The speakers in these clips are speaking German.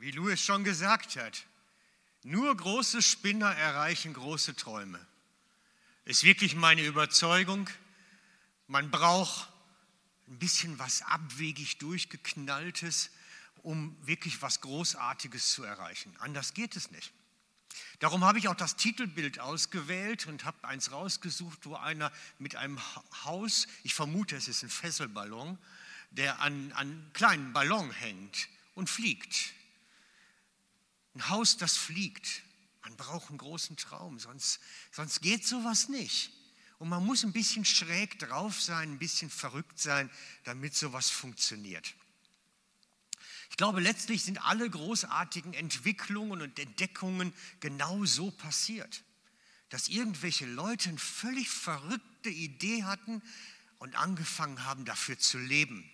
Wie Louis schon gesagt hat, nur große Spinner erreichen große Träume. Ist wirklich meine Überzeugung. Man braucht ein bisschen was abwegig durchgeknalltes, um wirklich was Großartiges zu erreichen. Anders geht es nicht. Darum habe ich auch das Titelbild ausgewählt und habe eins rausgesucht, wo einer mit einem Haus, ich vermute, es ist ein Fesselballon, der an, einem kleinen Ballon hängt und fliegt. Ein Haus, das fliegt. Man braucht einen großen Traum, sonst, sonst geht sowas nicht. Und man muss ein bisschen schräg drauf sein, ein bisschen verrückt sein, damit sowas funktioniert. Ich glaube, letztlich sind alle großartigen Entwicklungen und Entdeckungen genau so passiert, dass irgendwelche Leute eine völlig verrückte Idee hatten und angefangen haben, dafür zu leben.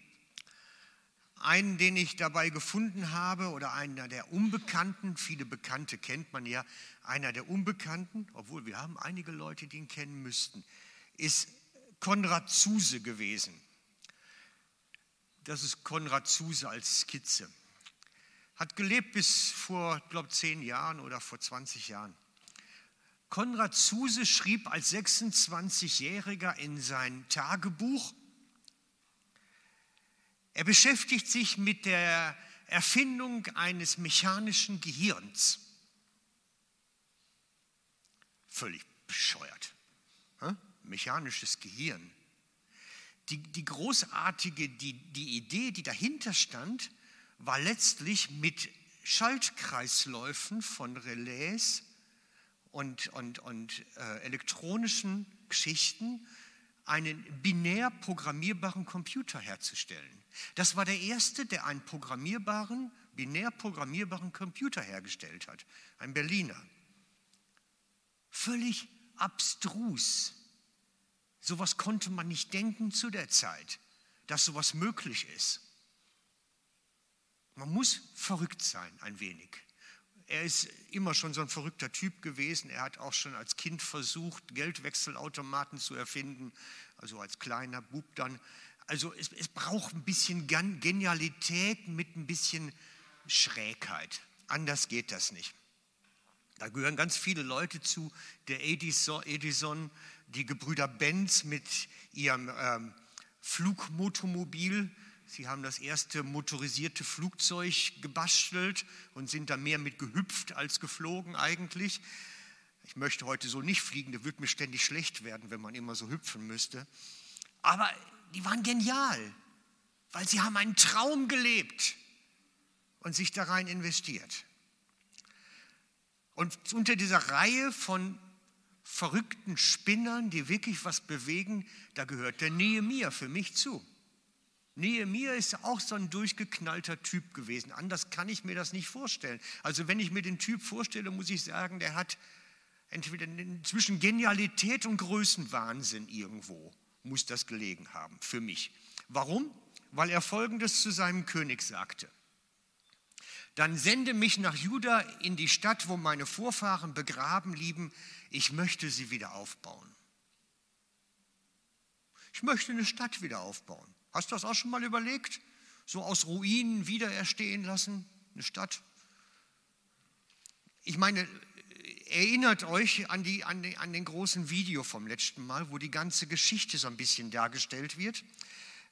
Einen, den ich dabei gefunden habe, oder einer der Unbekannten, viele Bekannte kennt man ja, einer der Unbekannten, obwohl wir haben einige Leute, die ihn kennen müssten, ist Konrad Zuse gewesen. Das ist Konrad Zuse als Skizze. Hat gelebt bis vor, glaube zehn Jahren oder vor 20 Jahren. Konrad Zuse schrieb als 26-Jähriger in sein Tagebuch, er beschäftigt sich mit der Erfindung eines mechanischen Gehirns. Völlig bescheuert. Mechanisches Gehirn. Die, die großartige die, die Idee, die dahinter stand, war letztlich mit Schaltkreisläufen von Relais und, und, und äh, elektronischen Geschichten einen binär programmierbaren Computer herzustellen. Das war der erste, der einen programmierbaren, binär programmierbaren Computer hergestellt hat, ein Berliner. Völlig abstrus. Sowas konnte man nicht denken zu der Zeit, dass sowas möglich ist. Man muss verrückt sein, ein wenig. Er ist immer schon so ein verrückter Typ gewesen. Er hat auch schon als Kind versucht, Geldwechselautomaten zu erfinden, also als kleiner Bub dann. Also es, es braucht ein bisschen Genialität mit ein bisschen Schrägheit. Anders geht das nicht. Da gehören ganz viele Leute zu, der Edison, Edison die Gebrüder Benz mit ihrem ähm, Flugmotomobil, Sie haben das erste motorisierte Flugzeug gebastelt und sind da mehr mit gehüpft als geflogen eigentlich. Ich möchte heute so nicht fliegen, da würde mir ständig schlecht werden, wenn man immer so hüpfen müsste. Aber die waren genial, weil sie haben einen Traum gelebt und sich da rein investiert. Und unter dieser Reihe von verrückten Spinnern, die wirklich was bewegen, da gehört der Nehemiah für mich zu. Nehemiah ist auch so ein durchgeknallter Typ gewesen. Anders kann ich mir das nicht vorstellen. Also wenn ich mir den Typ vorstelle, muss ich sagen, der hat entweder zwischen Genialität und Größenwahnsinn irgendwo muss das gelegen haben für mich. Warum? Weil er Folgendes zu seinem König sagte. Dann sende mich nach Juda in die Stadt, wo meine Vorfahren begraben lieben. Ich möchte sie wieder aufbauen. Ich möchte eine Stadt wieder aufbauen. Hast du das auch schon mal überlegt? So aus Ruinen wiedererstehen lassen, eine Stadt? Ich meine, erinnert euch an, die, an, den, an den großen Video vom letzten Mal, wo die ganze Geschichte so ein bisschen dargestellt wird.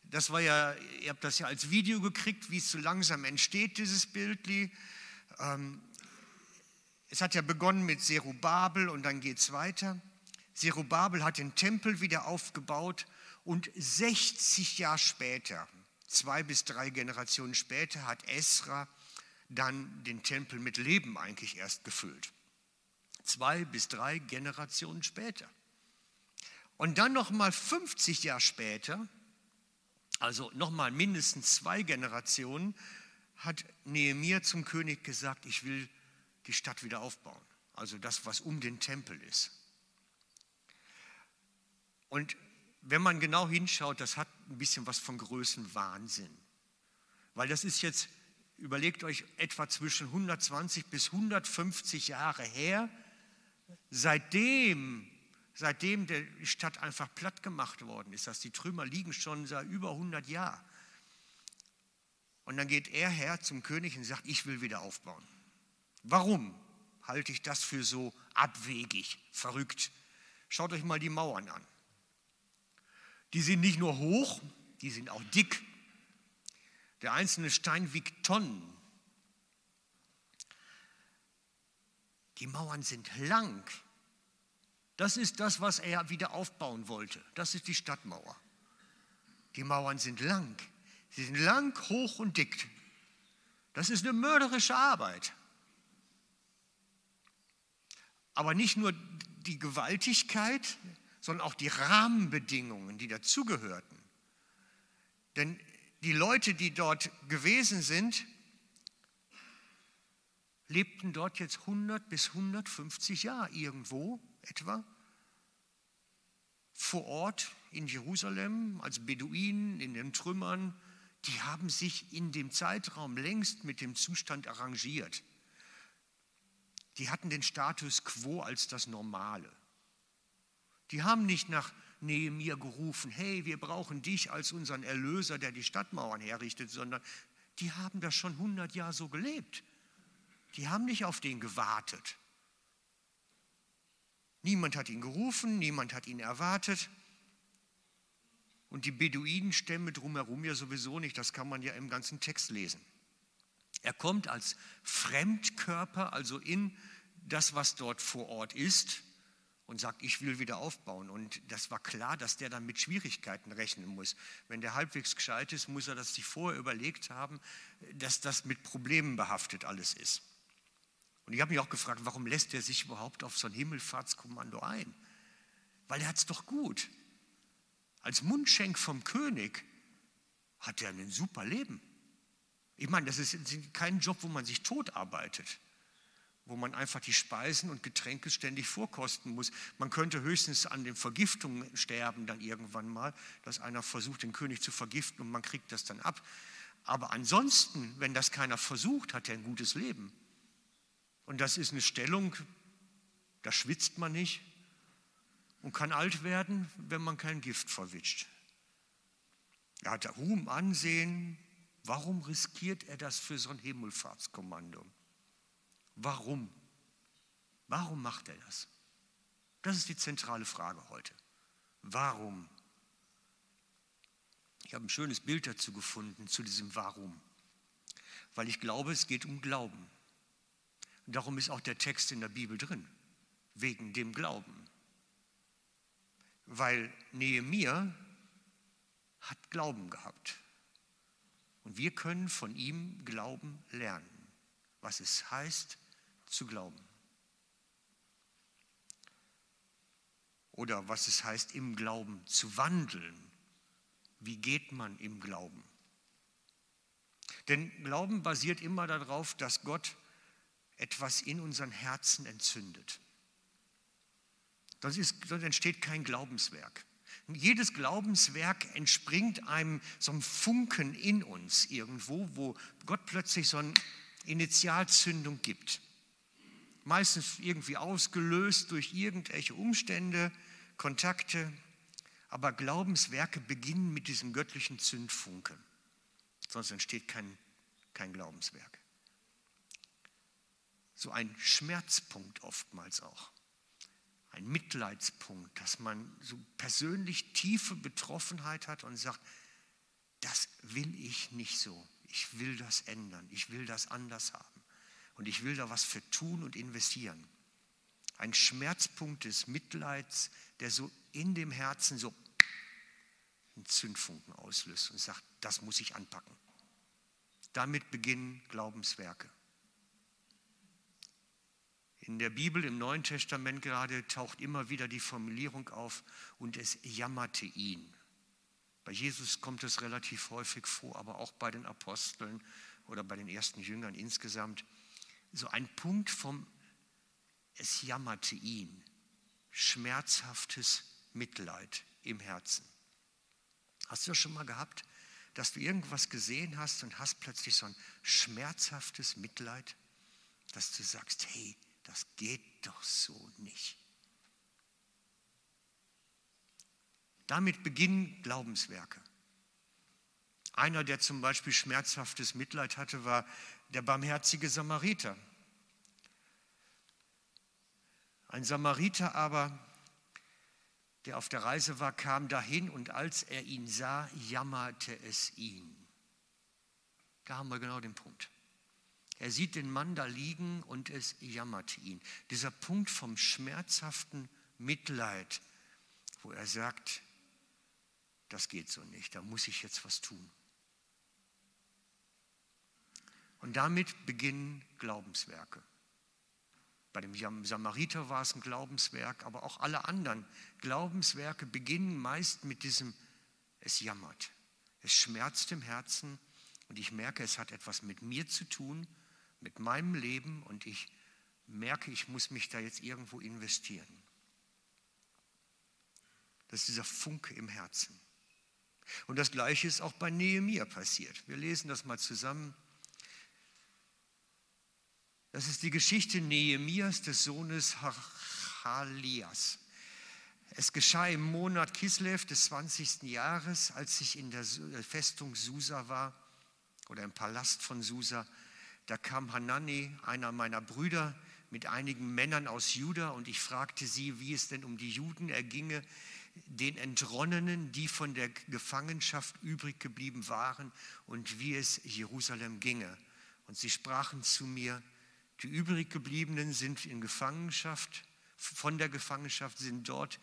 Das war ja, ihr habt das ja als Video gekriegt, wie es so langsam entsteht, dieses Bildli. Ähm, es hat ja begonnen mit Zerubabel und dann geht es weiter. Zerubabel hat den Tempel wieder aufgebaut und 60 Jahre später, zwei bis drei Generationen später, hat Esra dann den Tempel mit Leben eigentlich erst gefüllt. Zwei bis drei Generationen später. Und dann nochmal 50 Jahre später, also nochmal mindestens zwei Generationen, hat Nehemiah zum König gesagt, ich will die Stadt wieder aufbauen. Also das, was um den Tempel ist. Und wenn man genau hinschaut, das hat ein bisschen was von Größenwahnsinn. Weil das ist jetzt, überlegt euch, etwa zwischen 120 bis 150 Jahre her, seitdem, seitdem die Stadt einfach platt gemacht worden ist. Dass die Trümmer liegen schon seit über 100 Jahren. Und dann geht er her zum König und sagt, ich will wieder aufbauen. Warum halte ich das für so abwegig, verrückt? Schaut euch mal die Mauern an. Die sind nicht nur hoch, die sind auch dick. Der einzelne Stein wiegt Tonnen. Die Mauern sind lang. Das ist das, was er wieder aufbauen wollte. Das ist die Stadtmauer. Die Mauern sind lang. Sie sind lang, hoch und dick. Das ist eine mörderische Arbeit. Aber nicht nur die Gewaltigkeit, sondern auch die Rahmenbedingungen, die dazugehörten. Denn die Leute, die dort gewesen sind, lebten dort jetzt 100 bis 150 Jahre irgendwo etwa vor Ort in Jerusalem als Beduinen in den Trümmern. Die haben sich in dem Zeitraum längst mit dem Zustand arrangiert. Die hatten den Status quo als das Normale. Die haben nicht nach Nehemiah gerufen, hey, wir brauchen dich als unseren Erlöser, der die Stadtmauern herrichtet, sondern die haben das schon 100 Jahre so gelebt. Die haben nicht auf den gewartet. Niemand hat ihn gerufen, niemand hat ihn erwartet. Und die Beduinenstämme drumherum ja sowieso nicht, das kann man ja im ganzen Text lesen. Er kommt als Fremdkörper, also in das, was dort vor Ort ist, und sagt, ich will wieder aufbauen. Und das war klar, dass der dann mit Schwierigkeiten rechnen muss. Wenn der halbwegs gescheit ist, muss er das sich vorher überlegt haben, dass das mit Problemen behaftet alles ist. Und ich habe mich auch gefragt, warum lässt er sich überhaupt auf so ein Himmelfahrtskommando ein? Weil er hat es doch gut. Als Mundschenk vom König hat er ein super Leben. Ich meine, das ist kein Job, wo man sich tot arbeitet wo man einfach die Speisen und Getränke ständig vorkosten muss. Man könnte höchstens an den Vergiftungen sterben dann irgendwann mal, dass einer versucht, den König zu vergiften und man kriegt das dann ab. Aber ansonsten, wenn das keiner versucht, hat er ein gutes Leben. Und das ist eine Stellung, da schwitzt man nicht und kann alt werden, wenn man kein Gift verwischt. Er hat Ruhm, Ansehen. Warum riskiert er das für so ein Himmelfahrtskommando? Warum? Warum macht er das? Das ist die zentrale Frage heute. Warum? Ich habe ein schönes Bild dazu gefunden, zu diesem Warum. Weil ich glaube, es geht um Glauben. Und darum ist auch der Text in der Bibel drin. Wegen dem Glauben. Weil Nehemiah hat Glauben gehabt. Und wir können von ihm Glauben lernen. Was es heißt, zu glauben. Oder was es heißt, im Glauben zu wandeln. Wie geht man im Glauben? Denn Glauben basiert immer darauf, dass Gott etwas in unseren Herzen entzündet. Sonst, ist, sonst entsteht kein Glaubenswerk. Jedes Glaubenswerk entspringt einem so einem Funken in uns irgendwo, wo Gott plötzlich so eine Initialzündung gibt meistens irgendwie ausgelöst durch irgendwelche Umstände, Kontakte. Aber Glaubenswerke beginnen mit diesem göttlichen Zündfunken. Sonst entsteht kein, kein Glaubenswerk. So ein Schmerzpunkt oftmals auch. Ein Mitleidspunkt, dass man so persönlich tiefe Betroffenheit hat und sagt, das will ich nicht so. Ich will das ändern. Ich will das anders haben und ich will da was für tun und investieren. Ein Schmerzpunkt des Mitleids, der so in dem Herzen so einen Zündfunken auslöst und sagt, das muss ich anpacken. Damit beginnen Glaubenswerke. In der Bibel, im Neuen Testament gerade, taucht immer wieder die Formulierung auf, und es jammerte ihn. Bei Jesus kommt es relativ häufig vor, aber auch bei den Aposteln oder bei den ersten Jüngern insgesamt so ein Punkt vom, es jammerte ihn, schmerzhaftes Mitleid im Herzen. Hast du das schon mal gehabt, dass du irgendwas gesehen hast und hast plötzlich so ein schmerzhaftes Mitleid, dass du sagst, hey, das geht doch so nicht. Damit beginnen Glaubenswerke. Einer, der zum Beispiel schmerzhaftes Mitleid hatte, war der barmherzige Samariter. Ein Samariter aber, der auf der Reise war, kam dahin und als er ihn sah, jammerte es ihn. Da haben wir genau den Punkt. Er sieht den Mann da liegen und es jammert ihn. Dieser Punkt vom schmerzhaften Mitleid, wo er sagt, das geht so nicht, da muss ich jetzt was tun. Und damit beginnen Glaubenswerke. Bei dem Samariter war es ein Glaubenswerk, aber auch alle anderen Glaubenswerke beginnen meist mit diesem, es jammert, es schmerzt im Herzen und ich merke, es hat etwas mit mir zu tun mit meinem Leben und ich merke, ich muss mich da jetzt irgendwo investieren. Das ist dieser Funke im Herzen. Und das Gleiche ist auch bei Nehemia passiert. Wir lesen das mal zusammen. Das ist die Geschichte Nehemias des Sohnes Hachalias. Es geschah im Monat Kislev des 20. Jahres, als ich in der Festung Susa war oder im Palast von Susa da kam Hanani, einer meiner Brüder, mit einigen Männern aus Juda und ich fragte sie, wie es denn um die Juden erginge, den Entronnenen, die von der Gefangenschaft übrig geblieben waren und wie es Jerusalem ginge. Und sie sprachen zu mir, die übrig gebliebenen sind in Gefangenschaft, von der Gefangenschaft sind dort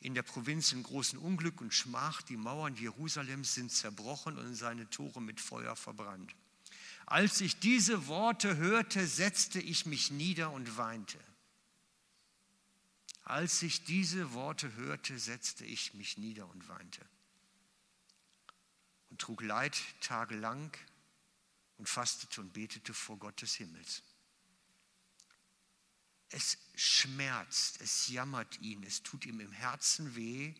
in der Provinz in großen Unglück und Schmach, die Mauern Jerusalems sind zerbrochen und seine Tore mit Feuer verbrannt. Als ich diese Worte hörte, setzte ich mich nieder und weinte. Als ich diese Worte hörte, setzte ich mich nieder und weinte. Und trug Leid tagelang und fastete und betete vor Gott des Himmels. Es schmerzt, es jammert ihn, es tut ihm im Herzen weh,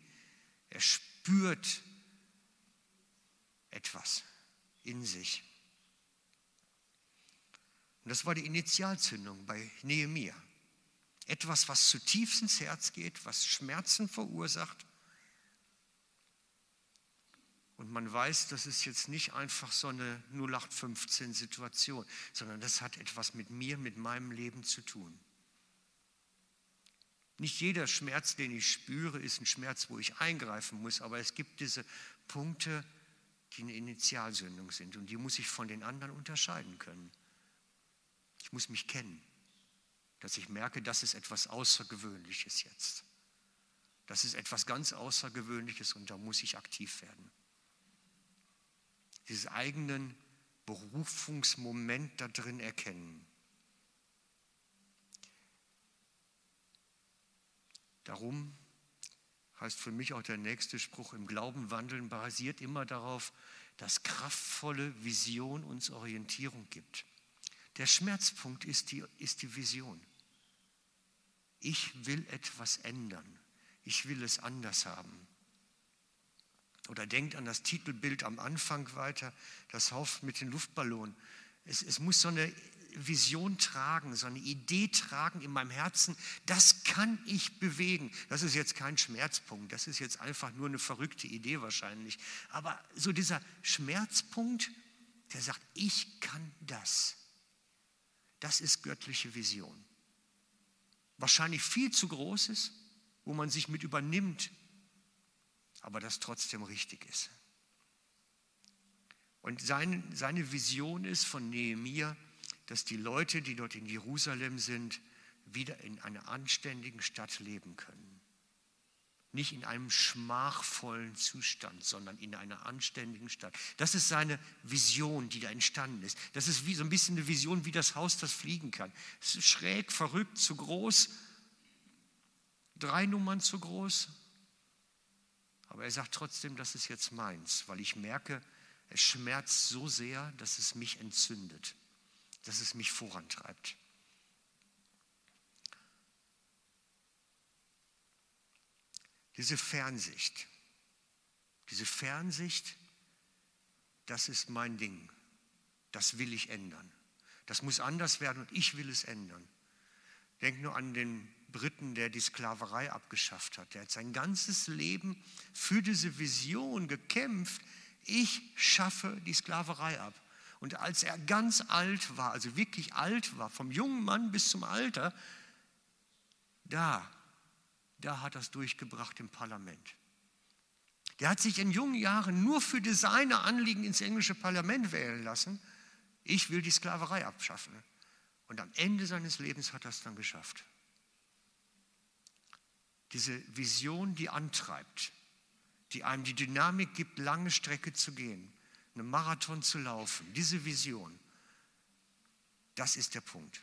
er spürt etwas in sich. Und das war die Initialzündung bei Nehemia. Etwas, was zutiefst ins Herz geht, was Schmerzen verursacht. Und man weiß, das ist jetzt nicht einfach so eine 0815-Situation, sondern das hat etwas mit mir, mit meinem Leben zu tun. Nicht jeder Schmerz, den ich spüre, ist ein Schmerz, wo ich eingreifen muss, aber es gibt diese Punkte, die eine Initialsündung sind und die muss ich von den anderen unterscheiden können. Ich muss mich kennen, dass ich merke, das ist etwas Außergewöhnliches jetzt. Das ist etwas ganz Außergewöhnliches und da muss ich aktiv werden. Diesen eigenen Berufungsmoment da drin erkennen. Darum heißt für mich auch der nächste Spruch, im Glauben wandeln basiert immer darauf, dass kraftvolle Vision uns Orientierung gibt. Der Schmerzpunkt ist die, ist die Vision. Ich will etwas ändern. Ich will es anders haben. Oder denkt an das Titelbild am Anfang weiter, das Haus mit den Luftballonen. Es, es muss so eine Vision tragen, so eine Idee tragen in meinem Herzen, das kann ich bewegen. Das ist jetzt kein Schmerzpunkt, das ist jetzt einfach nur eine verrückte Idee wahrscheinlich. Aber so dieser Schmerzpunkt, der sagt, ich kann das. Das ist göttliche Vision. Wahrscheinlich viel zu großes, wo man sich mit übernimmt, aber das trotzdem richtig ist. Und seine, seine Vision ist von Nehemia, dass die Leute, die dort in Jerusalem sind, wieder in einer anständigen Stadt leben können. Nicht in einem schmachvollen Zustand, sondern in einer anständigen Stadt. Das ist seine Vision, die da entstanden ist. Das ist wie so ein bisschen eine Vision, wie das Haus, das fliegen kann. Es ist schräg, verrückt, zu groß, drei Nummern zu groß. Aber er sagt trotzdem, das ist jetzt meins, weil ich merke, es schmerzt so sehr, dass es mich entzündet, dass es mich vorantreibt. Diese Fernsicht, diese Fernsicht, das ist mein Ding. Das will ich ändern. Das muss anders werden und ich will es ändern. Denk nur an den Briten, der die Sklaverei abgeschafft hat. Der hat sein ganzes Leben für diese Vision gekämpft. Ich schaffe die Sklaverei ab. Und als er ganz alt war, also wirklich alt war, vom jungen Mann bis zum Alter, da, da hat er es durchgebracht im Parlament. Der hat sich in jungen Jahren nur für seine Anliegen ins englische Parlament wählen lassen. Ich will die Sklaverei abschaffen. Und am Ende seines Lebens hat er es dann geschafft. Diese Vision, die antreibt, die einem die Dynamik gibt, lange Strecke zu gehen, einen Marathon zu laufen, diese Vision, das ist der Punkt.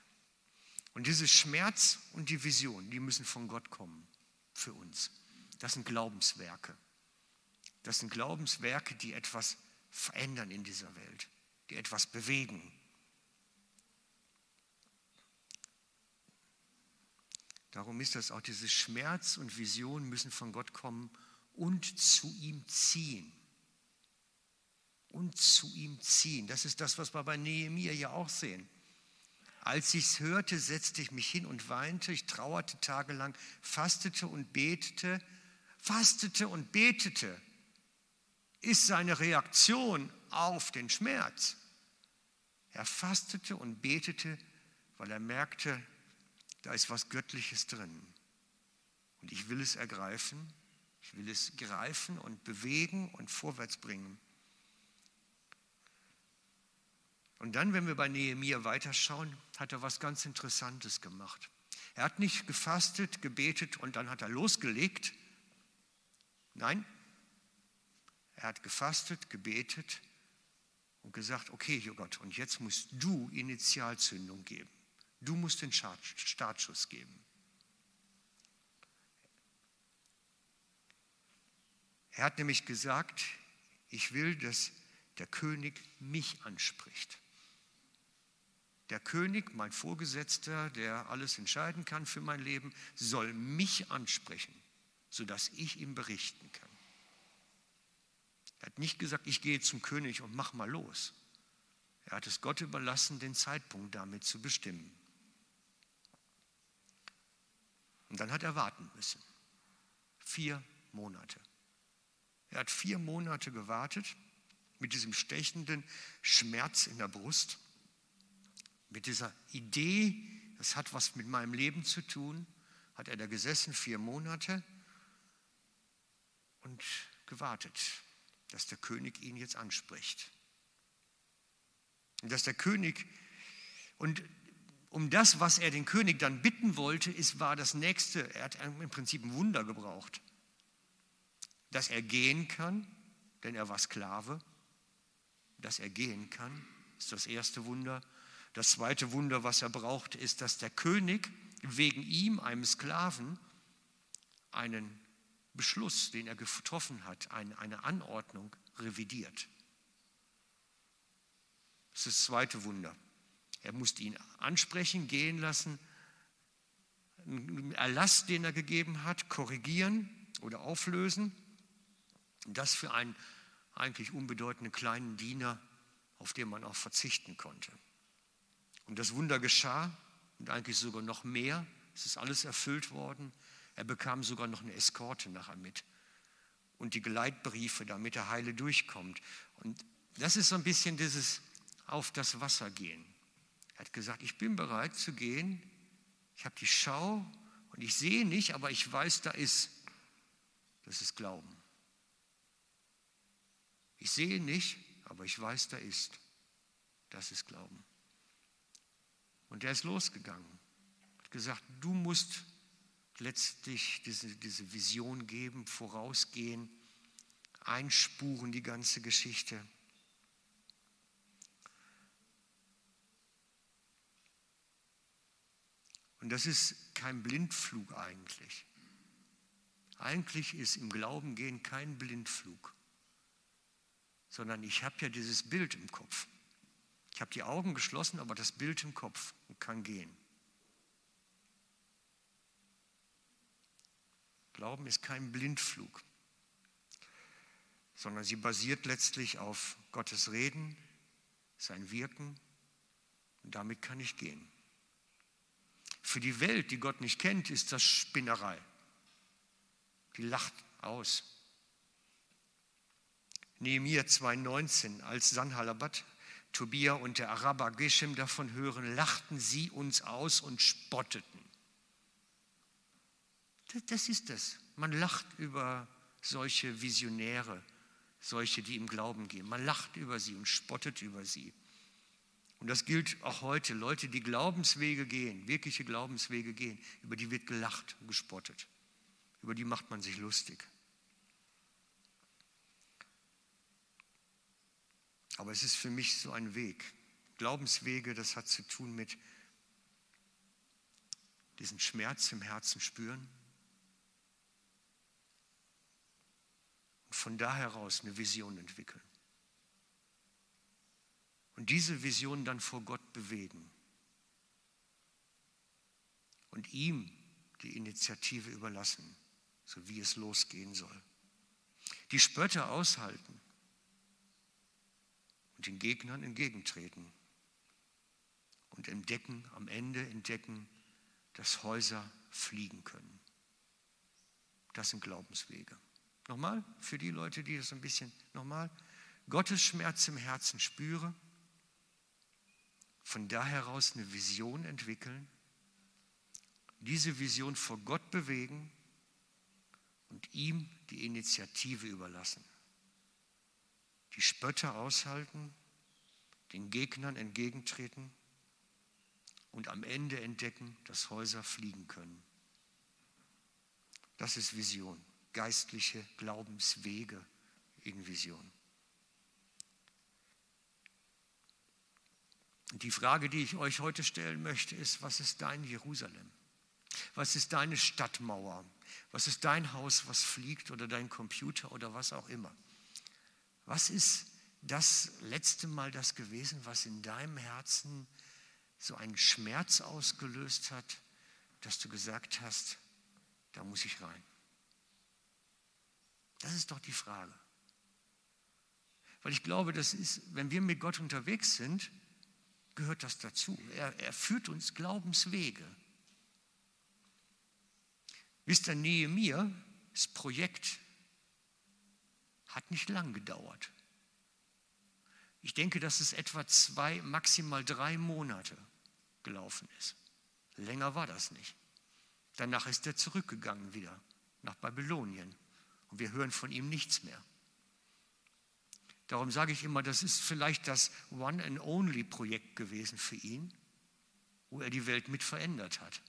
Und diese Schmerz und die Vision, die müssen von Gott kommen für uns. Das sind Glaubenswerke. Das sind Glaubenswerke, die etwas verändern in dieser Welt, die etwas bewegen. Darum ist das auch, diese Schmerz und Vision müssen von Gott kommen und zu ihm ziehen. Und zu ihm ziehen. Das ist das, was wir bei Nehemiah ja auch sehen. Als ich es hörte, setzte ich mich hin und weinte. Ich trauerte tagelang, fastete und betete, fastete und betete. Ist seine Reaktion auf den Schmerz. Er fastete und betete, weil er merkte, da ist was Göttliches drin. Und ich will es ergreifen, ich will es greifen und bewegen und vorwärts bringen. Und dann, wenn wir bei Nehemiah weiterschauen, hat er was ganz Interessantes gemacht. Er hat nicht gefastet, gebetet und dann hat er losgelegt. Nein, er hat gefastet, gebetet und gesagt, okay, Gott, und jetzt musst du Initialzündung geben. Du musst den Startschuss geben. Er hat nämlich gesagt, ich will, dass der König mich anspricht. Der König, mein Vorgesetzter, der alles entscheiden kann für mein Leben, soll mich ansprechen, sodass ich ihm berichten kann. Er hat nicht gesagt, ich gehe zum König und mach mal los. Er hat es Gott überlassen, den Zeitpunkt damit zu bestimmen. Und dann hat er warten müssen. Vier Monate. Er hat vier Monate gewartet mit diesem stechenden Schmerz in der Brust, mit dieser Idee, das hat was mit meinem Leben zu tun, hat er da gesessen, vier Monate und gewartet, dass der König ihn jetzt anspricht. Und dass der König, und um das, was er den König dann bitten wollte, ist, war das nächste, er hat im Prinzip ein Wunder gebraucht. Dass er gehen kann, denn er war Sklave. Dass er gehen kann, ist das erste Wunder. Das zweite Wunder, was er braucht, ist, dass der König wegen ihm, einem Sklaven, einen Beschluss, den er getroffen hat, eine Anordnung revidiert. Das ist das zweite Wunder. Er musste ihn ansprechen, gehen lassen, einen Erlass, den er gegeben hat, korrigieren oder auflösen. Das für einen eigentlich unbedeutenden kleinen Diener, auf den man auch verzichten konnte. Und das Wunder geschah und eigentlich sogar noch mehr. Es ist alles erfüllt worden. Er bekam sogar noch eine Eskorte nachher mit und die Geleitbriefe, damit er heile durchkommt. Und das ist so ein bisschen dieses auf das Wasser gehen. Er hat gesagt, ich bin bereit zu gehen. Ich habe die Schau und ich sehe nicht, aber ich weiß, da ist. Das ist Glauben. Ich sehe nicht, aber ich weiß, da ist. Das ist Glauben. Und er ist losgegangen. Hat gesagt, du musst letztlich diese, diese Vision geben, vorausgehen, einspuren die ganze Geschichte. Und das ist kein Blindflug eigentlich. Eigentlich ist im Glauben gehen kein Blindflug, sondern ich habe ja dieses Bild im Kopf. Ich habe die Augen geschlossen, aber das Bild im Kopf und kann gehen. Glauben ist kein Blindflug, sondern sie basiert letztlich auf Gottes Reden, sein Wirken und damit kann ich gehen. Für die Welt, die Gott nicht kennt, ist das Spinnerei. Die lacht aus. Nehemiah 2,19, als Sanhalabat, Tobia und der Araber Geshem davon hören, lachten sie uns aus und spotteten. Das ist es. Man lacht über solche Visionäre, solche, die im Glauben gehen. Man lacht über sie und spottet über sie. Und das gilt auch heute. Leute, die Glaubenswege gehen, wirkliche Glaubenswege gehen, über die wird gelacht und gespottet. Über die macht man sich lustig. Aber es ist für mich so ein Weg. Glaubenswege, das hat zu tun mit diesen Schmerz im Herzen spüren, und von da heraus eine Vision entwickeln. Und diese Vision dann vor Gott bewegen und ihm die Initiative überlassen, so wie es losgehen soll. Die Spötter aushalten den Gegnern entgegentreten und entdecken, am Ende entdecken, dass Häuser fliegen können. Das sind Glaubenswege. Nochmal, für die Leute, die das ein bisschen, nochmal, Gottes Schmerz im Herzen spüre, von da heraus eine Vision entwickeln, diese Vision vor Gott bewegen und ihm die Initiative überlassen. Die Spötter aushalten, den Gegnern entgegentreten und am Ende entdecken, dass Häuser fliegen können. Das ist Vision geistliche Glaubenswege in Vision. Die Frage, die ich euch heute stellen möchte, ist, was ist dein Jerusalem? Was ist deine Stadtmauer? Was ist dein Haus, was fliegt oder dein Computer oder was auch immer? Was ist das letzte Mal das gewesen, was in deinem Herzen so einen Schmerz ausgelöst hat, dass du gesagt hast, da muss ich rein? Das ist doch die Frage. Weil ich glaube, das ist, wenn wir mit Gott unterwegs sind, gehört das dazu. Er, er führt uns Glaubenswege. Wisst ihr, Nehemiah, das Projekt hat nicht lang gedauert. Ich denke, dass es etwa zwei, maximal drei Monate gelaufen ist. Länger war das nicht. Danach ist er zurückgegangen wieder nach Babylonien. Und wir hören von ihm nichts mehr. Darum sage ich immer, das ist vielleicht das One-and-Only-Projekt gewesen für ihn, wo er die Welt mit verändert hat.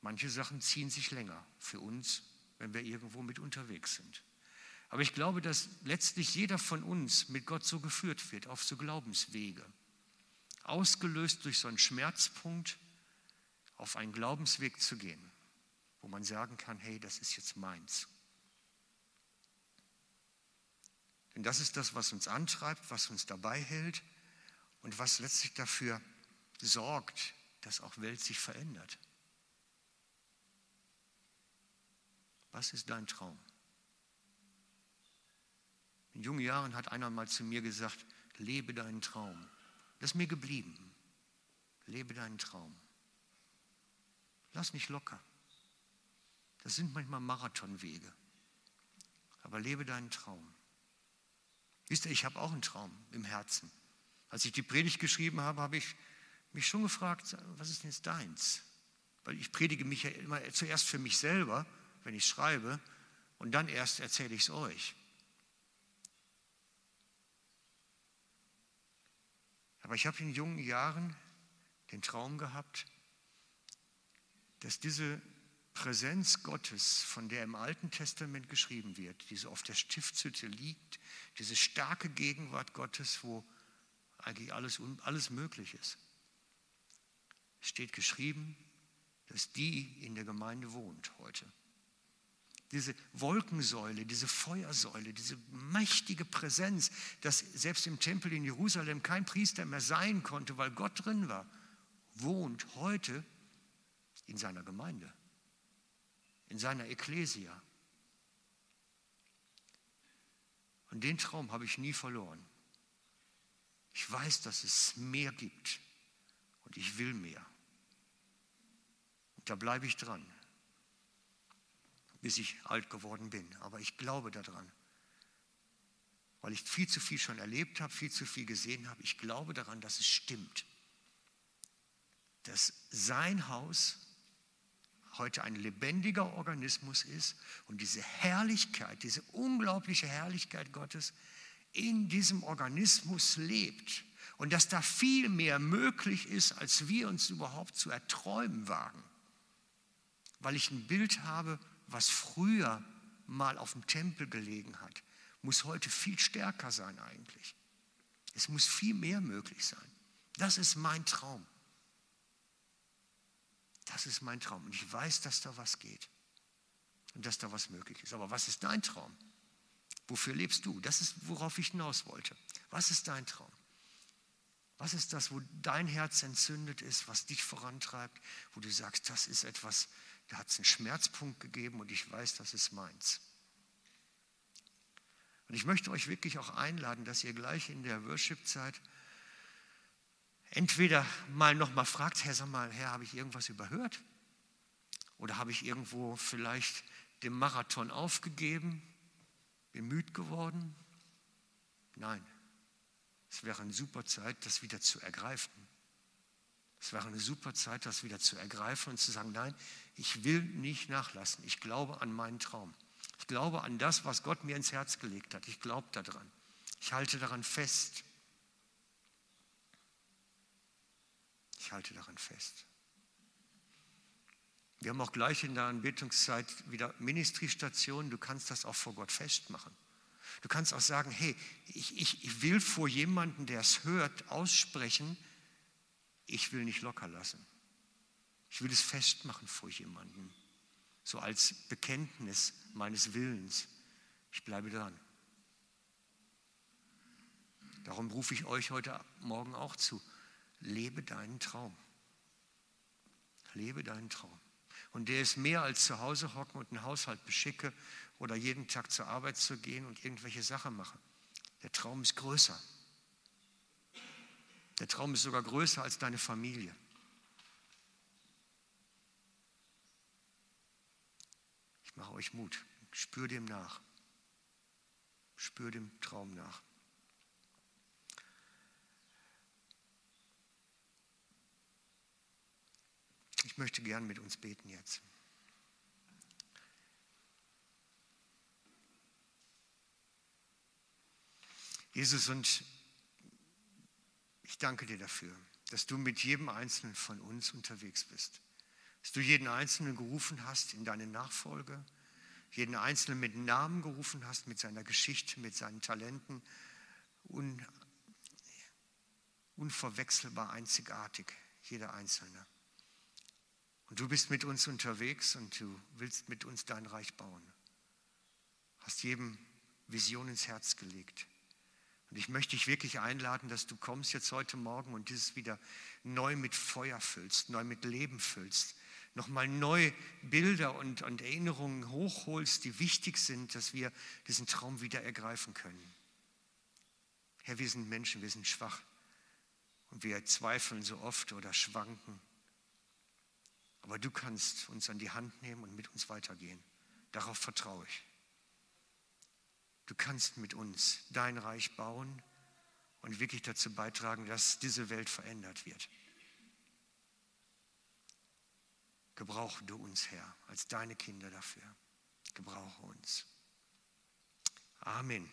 Manche Sachen ziehen sich länger für uns, wenn wir irgendwo mit unterwegs sind. Aber ich glaube, dass letztlich jeder von uns mit Gott so geführt wird, auf so Glaubenswege. Ausgelöst durch so einen Schmerzpunkt, auf einen Glaubensweg zu gehen, wo man sagen kann, hey, das ist jetzt meins. Denn das ist das, was uns antreibt, was uns dabei hält und was letztlich dafür sorgt, dass auch Welt sich verändert. Was ist dein Traum? In jungen Jahren hat einer mal zu mir gesagt, lebe deinen Traum. Das ist mir geblieben. Lebe deinen Traum. Lass nicht locker. Das sind manchmal Marathonwege. Aber lebe deinen Traum. Wisst ihr, ich habe auch einen Traum im Herzen. Als ich die Predigt geschrieben habe, habe ich mich schon gefragt, was ist denn jetzt deins? Weil ich predige mich ja immer zuerst für mich selber, wenn ich schreibe, und dann erst erzähle ich es euch. Aber ich habe in jungen Jahren den Traum gehabt, dass diese Präsenz Gottes, von der im Alten Testament geschrieben wird, die so auf der Stiftshütte liegt, diese starke Gegenwart Gottes, wo eigentlich alles, alles möglich ist, steht geschrieben, dass die in der Gemeinde wohnt heute. Diese Wolkensäule, diese Feuersäule, diese mächtige Präsenz, dass selbst im Tempel in Jerusalem kein Priester mehr sein konnte, weil Gott drin war, wohnt heute in seiner Gemeinde, in seiner Ekklesia. Und den Traum habe ich nie verloren. Ich weiß, dass es mehr gibt und ich will mehr. Und da bleibe ich dran. Bis ich alt geworden bin. Aber ich glaube daran, weil ich viel zu viel schon erlebt habe, viel zu viel gesehen habe. Ich glaube daran, dass es stimmt, dass sein Haus heute ein lebendiger Organismus ist und diese Herrlichkeit, diese unglaubliche Herrlichkeit Gottes in diesem Organismus lebt und dass da viel mehr möglich ist, als wir uns überhaupt zu erträumen wagen, weil ich ein Bild habe, was früher mal auf dem Tempel gelegen hat, muss heute viel stärker sein eigentlich. Es muss viel mehr möglich sein. Das ist mein Traum. Das ist mein Traum. Und ich weiß, dass da was geht und dass da was möglich ist. Aber was ist dein Traum? Wofür lebst du? Das ist, worauf ich hinaus wollte. Was ist dein Traum? Was ist das, wo dein Herz entzündet ist, was dich vorantreibt, wo du sagst, das ist etwas, da hat es einen Schmerzpunkt gegeben und ich weiß, das ist meins. Und ich möchte euch wirklich auch einladen, dass ihr gleich in der Worship-Zeit entweder mal nochmal fragt, Herr, sag mal, Herr, habe ich irgendwas überhört? Oder habe ich irgendwo vielleicht den Marathon aufgegeben, müde geworden? Nein, es wäre eine super Zeit, das wieder zu ergreifen. Es wäre eine super Zeit, das wieder zu ergreifen und zu sagen, nein, ich will nicht nachlassen. Ich glaube an meinen Traum. Ich glaube an das, was Gott mir ins Herz gelegt hat. Ich glaube daran. Ich halte daran fest. Ich halte daran fest. Wir haben auch gleich in der Anbetungszeit wieder Ministrystationen. Du kannst das auch vor Gott festmachen. Du kannst auch sagen, hey, ich, ich, ich will vor jemandem, der es hört, aussprechen, ich will nicht locker lassen. Ich will es festmachen vor jemandem, so als Bekenntnis meines Willens. Ich bleibe dran. Darum rufe ich euch heute Morgen auch zu. Lebe deinen Traum. Lebe deinen Traum. Und der ist mehr als zu Hause hocken und einen Haushalt beschicke oder jeden Tag zur Arbeit zu gehen und irgendwelche Sachen machen. Der Traum ist größer. Der Traum ist sogar größer als deine Familie. Ich mache euch Mut. Spür dem nach. Spür dem Traum nach. Ich möchte gern mit uns beten jetzt. Jesus, und ich danke dir dafür, dass du mit jedem Einzelnen von uns unterwegs bist. Dass du jeden Einzelnen gerufen hast in deine Nachfolge, jeden Einzelnen mit Namen gerufen hast, mit seiner Geschichte, mit seinen Talenten, un, unverwechselbar, einzigartig, jeder Einzelne. Und du bist mit uns unterwegs und du willst mit uns dein Reich bauen. Hast jedem Vision ins Herz gelegt. Und ich möchte dich wirklich einladen, dass du kommst jetzt heute Morgen und dieses wieder neu mit Feuer füllst, neu mit Leben füllst, nochmal neu Bilder und, und Erinnerungen hochholst, die wichtig sind, dass wir diesen Traum wieder ergreifen können. Herr, wir sind Menschen, wir sind schwach und wir zweifeln so oft oder schwanken. Aber du kannst uns an die Hand nehmen und mit uns weitergehen. Darauf vertraue ich. Du kannst mit uns dein Reich bauen und wirklich dazu beitragen, dass diese Welt verändert wird. Gebrauche du uns, Herr, als deine Kinder dafür. Gebrauche uns. Amen.